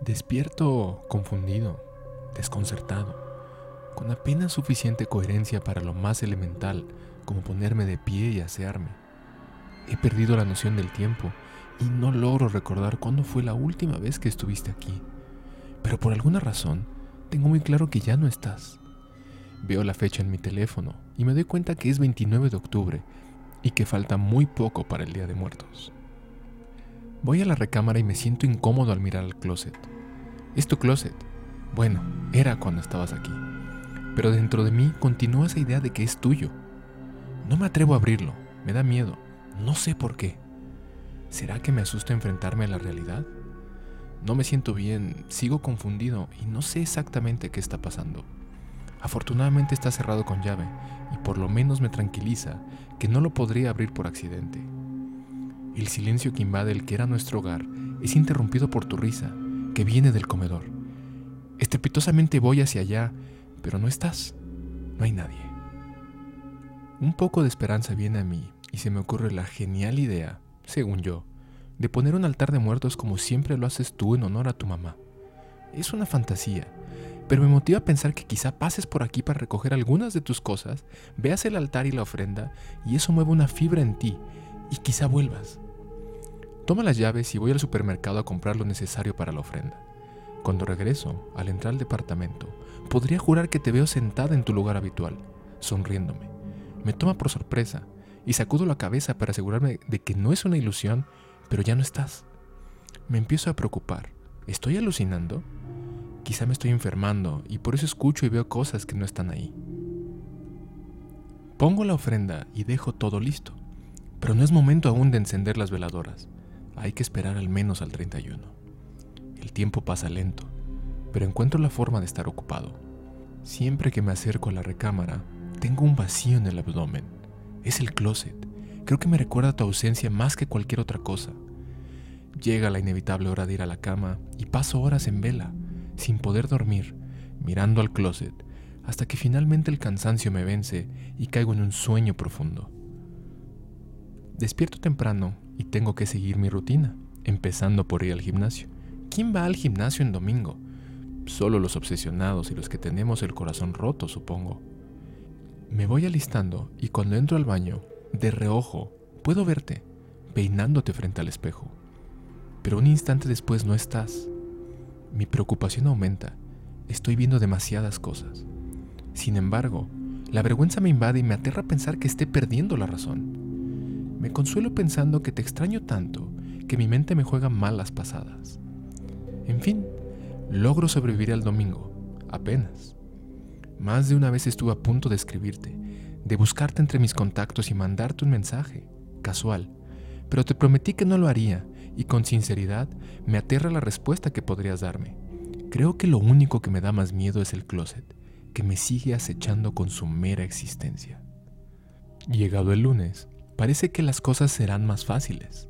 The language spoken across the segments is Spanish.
Despierto confundido, desconcertado, con apenas suficiente coherencia para lo más elemental como ponerme de pie y asearme. He perdido la noción del tiempo y no logro recordar cuándo fue la última vez que estuviste aquí. Pero por alguna razón, tengo muy claro que ya no estás. Veo la fecha en mi teléfono y me doy cuenta que es 29 de octubre y que falta muy poco para el Día de Muertos. Voy a la recámara y me siento incómodo al mirar al closet. ¿Es tu closet? Bueno, era cuando estabas aquí. Pero dentro de mí continúa esa idea de que es tuyo. No me atrevo a abrirlo, me da miedo, no sé por qué. ¿Será que me asusta enfrentarme a la realidad? No me siento bien, sigo confundido y no sé exactamente qué está pasando. Afortunadamente está cerrado con llave y por lo menos me tranquiliza que no lo podría abrir por accidente. El silencio que invade el que era nuestro hogar es interrumpido por tu risa, que viene del comedor. Estrepitosamente voy hacia allá, pero no estás. No hay nadie. Un poco de esperanza viene a mí y se me ocurre la genial idea, según yo, de poner un altar de muertos como siempre lo haces tú en honor a tu mamá. Es una fantasía, pero me motiva a pensar que quizá pases por aquí para recoger algunas de tus cosas, veas el altar y la ofrenda, y eso mueve una fibra en ti, y quizá vuelvas. Toma las llaves y voy al supermercado a comprar lo necesario para la ofrenda. Cuando regreso, al entrar al departamento, podría jurar que te veo sentada en tu lugar habitual, sonriéndome. Me toma por sorpresa y sacudo la cabeza para asegurarme de que no es una ilusión pero ya no estás. Me empiezo a preocupar. ¿Estoy alucinando? Quizá me estoy enfermando y por eso escucho y veo cosas que no están ahí. Pongo la ofrenda y dejo todo listo, pero no es momento aún de encender las veladoras. Hay que esperar al menos al 31. El tiempo pasa lento, pero encuentro la forma de estar ocupado. Siempre que me acerco a la recámara, tengo un vacío en el abdomen. Es el closet Creo que me recuerda tu ausencia más que cualquier otra cosa. Llega la inevitable hora de ir a la cama y paso horas en vela, sin poder dormir, mirando al closet, hasta que finalmente el cansancio me vence y caigo en un sueño profundo. Despierto temprano y tengo que seguir mi rutina, empezando por ir al gimnasio. ¿Quién va al gimnasio en domingo? Solo los obsesionados y los que tenemos el corazón roto, supongo. Me voy alistando y cuando entro al baño de reojo, puedo verte, peinándote frente al espejo. Pero un instante después no estás. Mi preocupación aumenta. Estoy viendo demasiadas cosas. Sin embargo, la vergüenza me invade y me aterra pensar que esté perdiendo la razón. Me consuelo pensando que te extraño tanto que mi mente me juega malas pasadas. En fin, logro sobrevivir al domingo, apenas. Más de una vez estuve a punto de escribirte, de buscarte entre mis contactos y mandarte un mensaje, casual, pero te prometí que no lo haría y con sinceridad me aterra la respuesta que podrías darme. Creo que lo único que me da más miedo es el closet, que me sigue acechando con su mera existencia. Llegado el lunes, parece que las cosas serán más fáciles.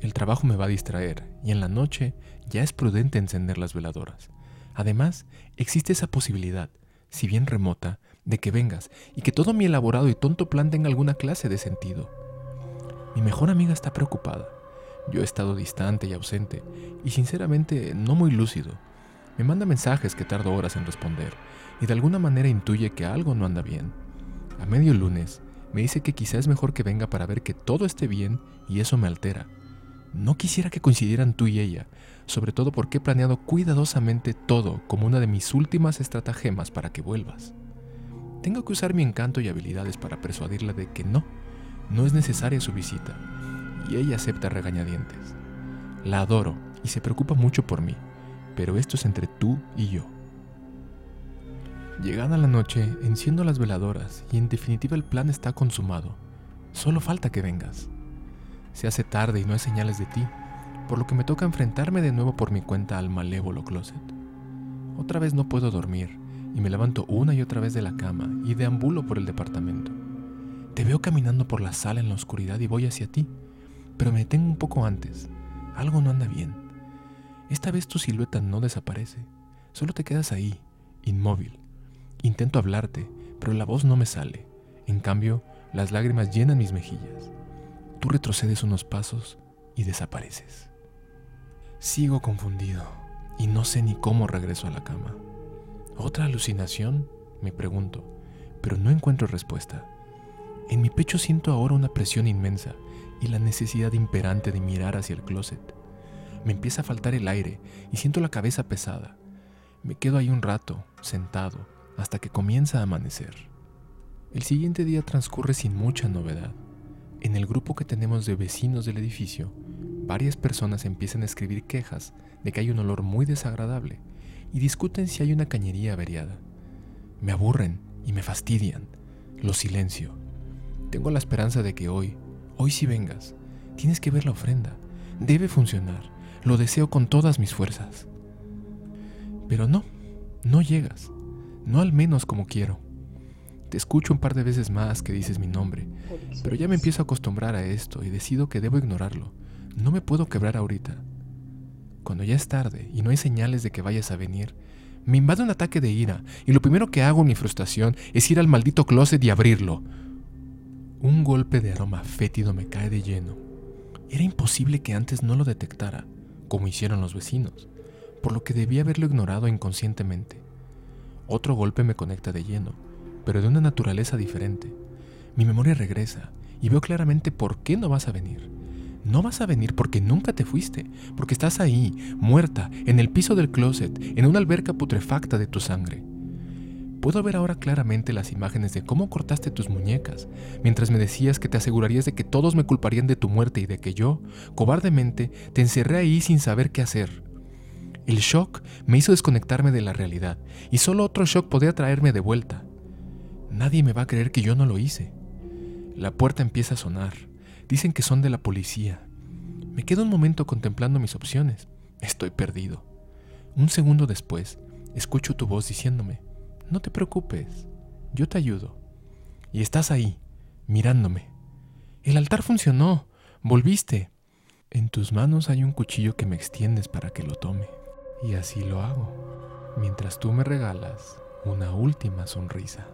El trabajo me va a distraer y en la noche ya es prudente encender las veladoras. Además, existe esa posibilidad, si bien remota, de que vengas y que todo mi elaborado y tonto plan tenga alguna clase de sentido. Mi mejor amiga está preocupada. Yo he estado distante y ausente y sinceramente no muy lúcido. Me manda mensajes que tardo horas en responder y de alguna manera intuye que algo no anda bien. A medio lunes me dice que quizás es mejor que venga para ver que todo esté bien y eso me altera. No quisiera que coincidieran tú y ella, sobre todo porque he planeado cuidadosamente todo como una de mis últimas estratagemas para que vuelvas. Tengo que usar mi encanto y habilidades para persuadirla de que no, no es necesaria su visita, y ella acepta regañadientes. La adoro y se preocupa mucho por mí, pero esto es entre tú y yo. Llegada la noche, enciendo las veladoras y en definitiva el plan está consumado. Solo falta que vengas. Se hace tarde y no hay señales de ti, por lo que me toca enfrentarme de nuevo por mi cuenta al malévolo closet. Otra vez no puedo dormir y me levanto una y otra vez de la cama y deambulo por el departamento. Te veo caminando por la sala en la oscuridad y voy hacia ti, pero me detengo un poco antes. Algo no anda bien. Esta vez tu silueta no desaparece, solo te quedas ahí, inmóvil. Intento hablarte, pero la voz no me sale. En cambio, las lágrimas llenan mis mejillas. Tú retrocedes unos pasos y desapareces. Sigo confundido y no sé ni cómo regreso a la cama. ¿Otra alucinación? Me pregunto, pero no encuentro respuesta. En mi pecho siento ahora una presión inmensa y la necesidad imperante de mirar hacia el closet. Me empieza a faltar el aire y siento la cabeza pesada. Me quedo ahí un rato, sentado, hasta que comienza a amanecer. El siguiente día transcurre sin mucha novedad. En el grupo que tenemos de vecinos del edificio, varias personas empiezan a escribir quejas de que hay un olor muy desagradable y discuten si hay una cañería averiada. Me aburren y me fastidian. Lo silencio. Tengo la esperanza de que hoy, hoy sí vengas. Tienes que ver la ofrenda. Debe funcionar. Lo deseo con todas mis fuerzas. Pero no, no llegas. No al menos como quiero. Te escucho un par de veces más que dices mi nombre, pero ya me empiezo a acostumbrar a esto y decido que debo ignorarlo. No me puedo quebrar ahorita. Cuando ya es tarde y no hay señales de que vayas a venir, me invade un ataque de ira y lo primero que hago en mi frustración es ir al maldito closet y abrirlo. Un golpe de aroma fétido me cae de lleno. Era imposible que antes no lo detectara, como hicieron los vecinos, por lo que debía haberlo ignorado inconscientemente. Otro golpe me conecta de lleno, pero de una naturaleza diferente. Mi memoria regresa y veo claramente por qué no vas a venir. No vas a venir porque nunca te fuiste, porque estás ahí, muerta, en el piso del closet, en una alberca putrefacta de tu sangre. Puedo ver ahora claramente las imágenes de cómo cortaste tus muñecas, mientras me decías que te asegurarías de que todos me culparían de tu muerte y de que yo, cobardemente, te encerré ahí sin saber qué hacer. El shock me hizo desconectarme de la realidad, y solo otro shock podía traerme de vuelta. Nadie me va a creer que yo no lo hice. La puerta empieza a sonar. Dicen que son de la policía. Me quedo un momento contemplando mis opciones. Estoy perdido. Un segundo después, escucho tu voz diciéndome, no te preocupes, yo te ayudo. Y estás ahí, mirándome. El altar funcionó, volviste. En tus manos hay un cuchillo que me extiendes para que lo tome. Y así lo hago, mientras tú me regalas una última sonrisa.